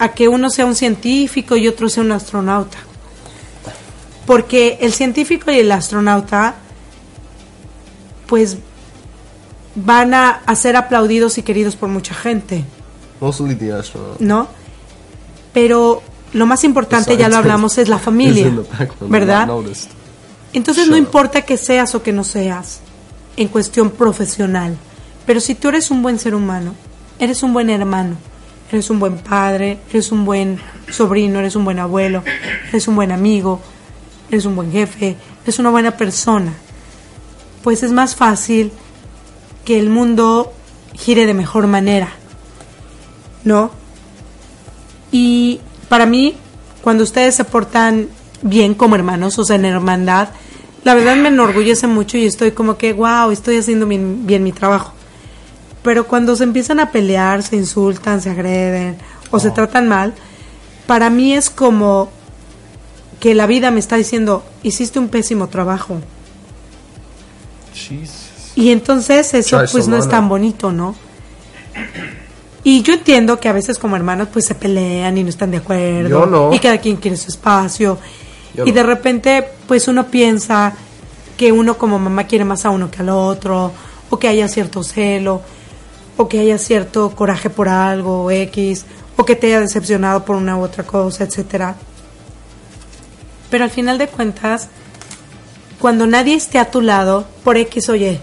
a que uno sea un científico y otro sea un astronauta. Porque el científico y el astronauta, pues, van a, a ser aplaudidos y queridos por mucha gente, mostly the astronaut. ¿no? Pero lo más importante, ya lo hablamos, es la familia, ¿verdad? Entonces no importa que seas o que no seas en cuestión profesional, pero si tú eres un buen ser humano, eres un buen hermano, eres un buen padre, eres un buen sobrino, eres un buen abuelo, eres un buen amigo, eres un buen jefe, eres una buena persona, pues es más fácil que el mundo gire de mejor manera, ¿no? Y para mí, cuando ustedes se portan bien como hermanos, o sea, en hermandad, la verdad me enorgullece mucho y estoy como que, wow, estoy haciendo bien, bien mi trabajo. Pero cuando se empiezan a pelear, se insultan, se agreden o se tratan mal, para mí es como que la vida me está diciendo, hiciste un pésimo trabajo. Jesus. Y entonces eso pues no es tan bonito, ¿no? Y yo entiendo que a veces como hermanos pues se pelean y no están de acuerdo. Yo no. Y cada quien quiere su espacio. Yo y no. de repente pues uno piensa que uno como mamá quiere más a uno que al otro. O que haya cierto celo. O que haya cierto coraje por algo o X. O que te haya decepcionado por una u otra cosa, etcétera. Pero al final de cuentas, cuando nadie esté a tu lado, por X o Y,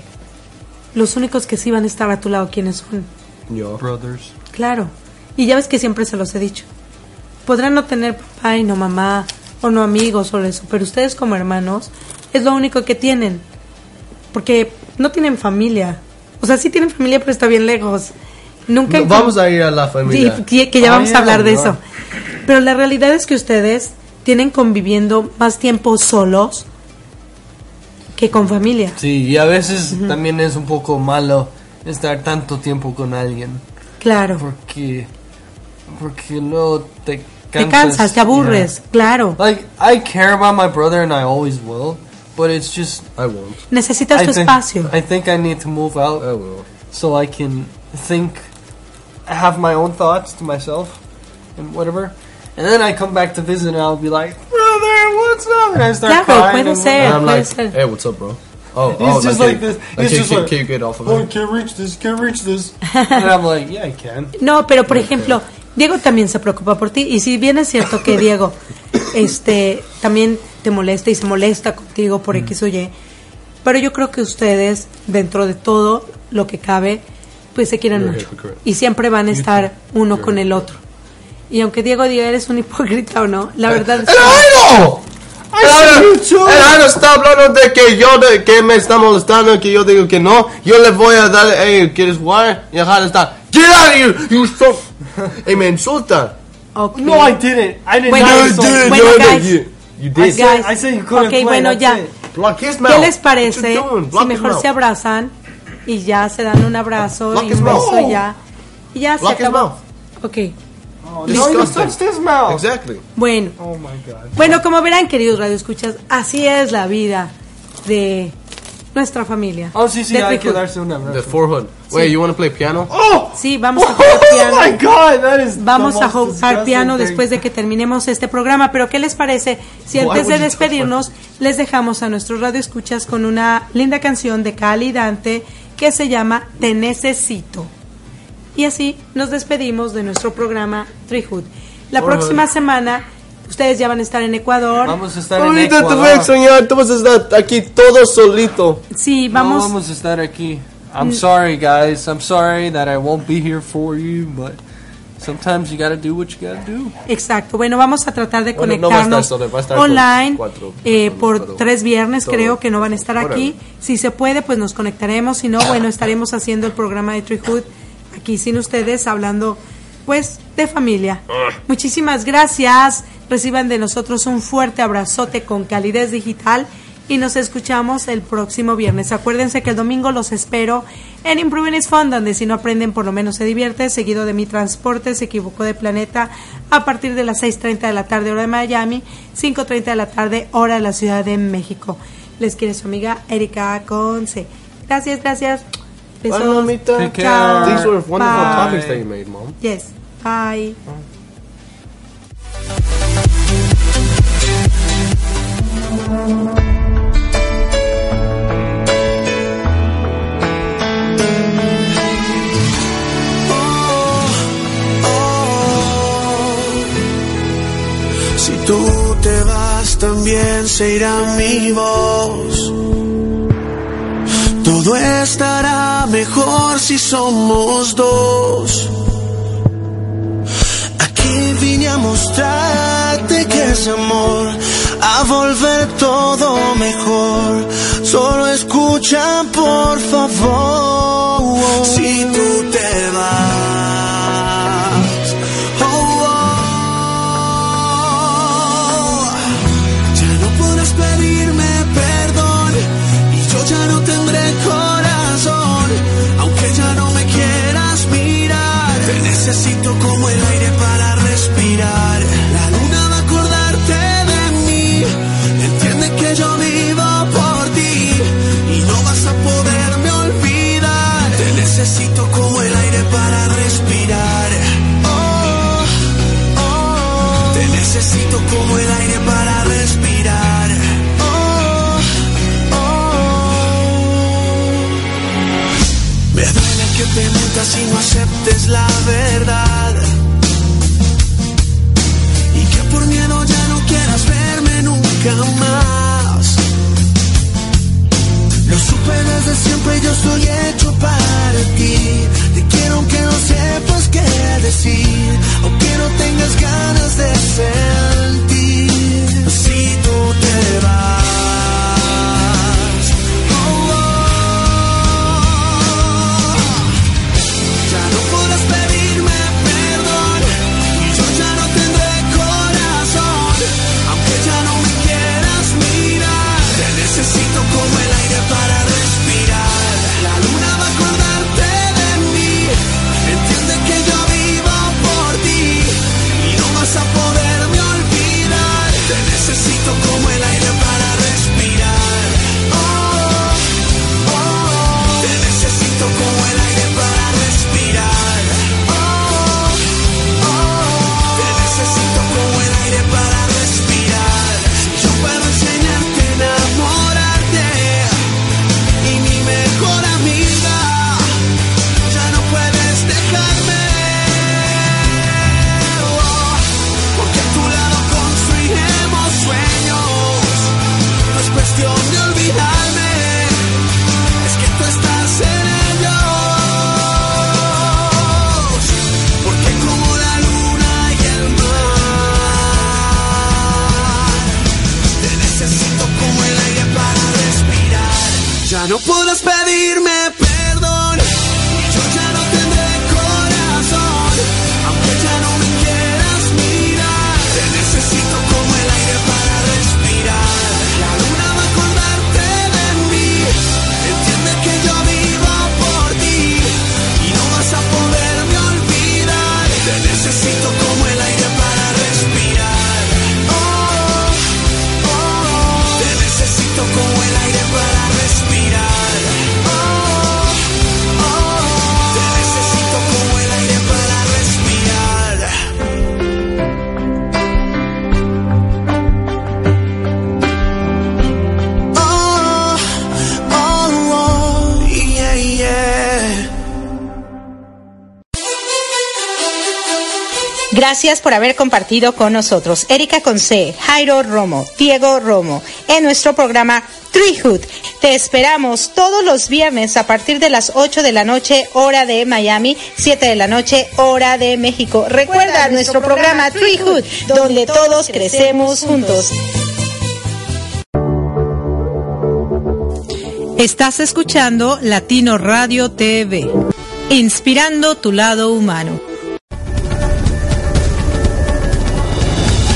los únicos que sí van a estar a tu lado, ¿quiénes son? Yo. Brothers. Claro. Y ya ves que siempre se los he dicho. Podrán no tener papá y no mamá, o no amigos o eso, pero ustedes como hermanos es lo único que tienen. Porque no tienen familia. O sea, sí tienen familia, pero está bien lejos. Nunca No, vamos a ir a la Sí, familia. que, que ya Oh, vamos a hablar de eso. Pero la realidad es que ustedes tienen conviviendo más tiempo solos que con familia. Sí, y a veces también es un poco malo estar tanto tiempo con alguien. Claro. Porque, porque luego te Te cansas. cansas, te aburres, claro. Yeah. Like, I care about my brother and I always will, but it's just. I won't. Necesitas I tu think, espacio. I think I need to move out I will. so I can think, have my own thoughts to myself, and whatever. And then I come back to visit and I'll be like, brother, what's up? And I start Claro, crying. puede and ser. And I'm puede like, ser. hey, what's up, bro? Oh, He's oh, just like, like this. Like, He's can, just can, like, can you get off of Oh, me? can't reach this, can't reach this. and I'm like, yeah, I can. No, pero por ejemplo, Diego también se preocupa por ti. Y si bien es cierto que Diego este, también te molesta y se molesta contigo por X o Y, pero yo creo que ustedes, dentro de todo lo que cabe, pues se quieren You're a mucho. hypocrite. Y siempre van a estar uno con el otro. Y aunque Diego diga, eres un hipócrita o no, la verdad es que... ¡Claro! El Airo está hablando de que yo de, que me está molestando, que yo digo que no. Yo le voy a dar, hey, ¿quieres jugar? Y dejar de estar. Get out of here, you so. y me insulta. Ok. No, I didn't. I did Bueno, did. you. Bueno, guys. you, you I did. said, Guys, I said you couldn't ok, play. bueno, ya. it. Block his mouth. ¿Qué les parece si mejor mouth. se abrazan y ya se dan un abrazo Block y un beso ya? Y ya se Block his acabó. mouth. Oh, no, Disgusting. touched his mouth. Exactly. Bueno, Oh my god. bueno, como verán, queridos radioescuchas, así es la vida de nuestra familia. Oh, sí, sí, de hay que darse un The. Wait, you want to play piano? Oh! Sí, vamos a jugar Oh piano. my god, that is Vamos the a jugar piano thing. después de que terminemos este programa, pero ¿qué les parece si antes de despedirnos les dejamos a nuestros radioescuchas con una linda canción de Cali Dante que se llama Te Necesito? Y así nos despedimos de nuestro programa Treehood. La próxima semana ustedes ya van a estar en Ecuador. Vamos a estar en Ahorita te voy a Ecuador. extrañar. Tú vas a estar aquí todo solito. Sí, No vamos. vamos a estar aquí. I'm sorry, guys. I'm sorry that I won't be here for you, but sometimes you gotta do what you gotta do. Exacto. Bueno, vamos a tratar de Bueno, no va a estar conectarnos solo, va a estar con online cuatro eh, por tres viernes, todo. creo que no van a estar aquí. Si se puede, pues nos conectaremos. Si no, bueno, estaremos haciendo el programa de Treehood aquí sin ustedes, hablando pues de familia. Muchísimas gracias. Reciban de nosotros un fuerte abrazote con calidez digital y nos escuchamos el próximo viernes. Acuérdense que el domingo los espero en Improving is Fun, donde si no aprenden por lo menos se divierte, seguido de mi transporte, se equivocó de planeta, a partir de las 6.30 de la tarde hora de Miami, 5.30 de la tarde hora de la Ciudad de México. Les quiere su amiga Erika Conce. Gracias, gracias. Besos. Bye, mamita. Take care. Chao. These were wonderful Bye. topics that you made, mom. Yes. Bye. Si tú te vas también se irá mi voz. Todo estará mejor si somos dos. Aquí vine a mostrarte que es amor, a volver todo mejor. Solo escucha por favor. Si tú necesito como el aire para respirar. La luna va a acordarte de mí. Entiende que yo vivo por ti y no vas a poderme olvidar. Te necesito como el aire para respirar. Oh, oh. Te necesito como el aire para respirar. Oh, oh. Me duele que te mientas y no aceptes la verdad. Gracias por haber compartido con nosotros Erika Conce, Jairo Romo, Diego Romo en nuestro programa Treehood. Te esperamos todos los viernes a partir de las 8 de la noche, hora de Miami, 7 de la noche, hora de México. Recuerda nuestro programa Treehood, donde todos crecemos juntos. Estás escuchando Latino Radio TV, inspirando tu lado humano.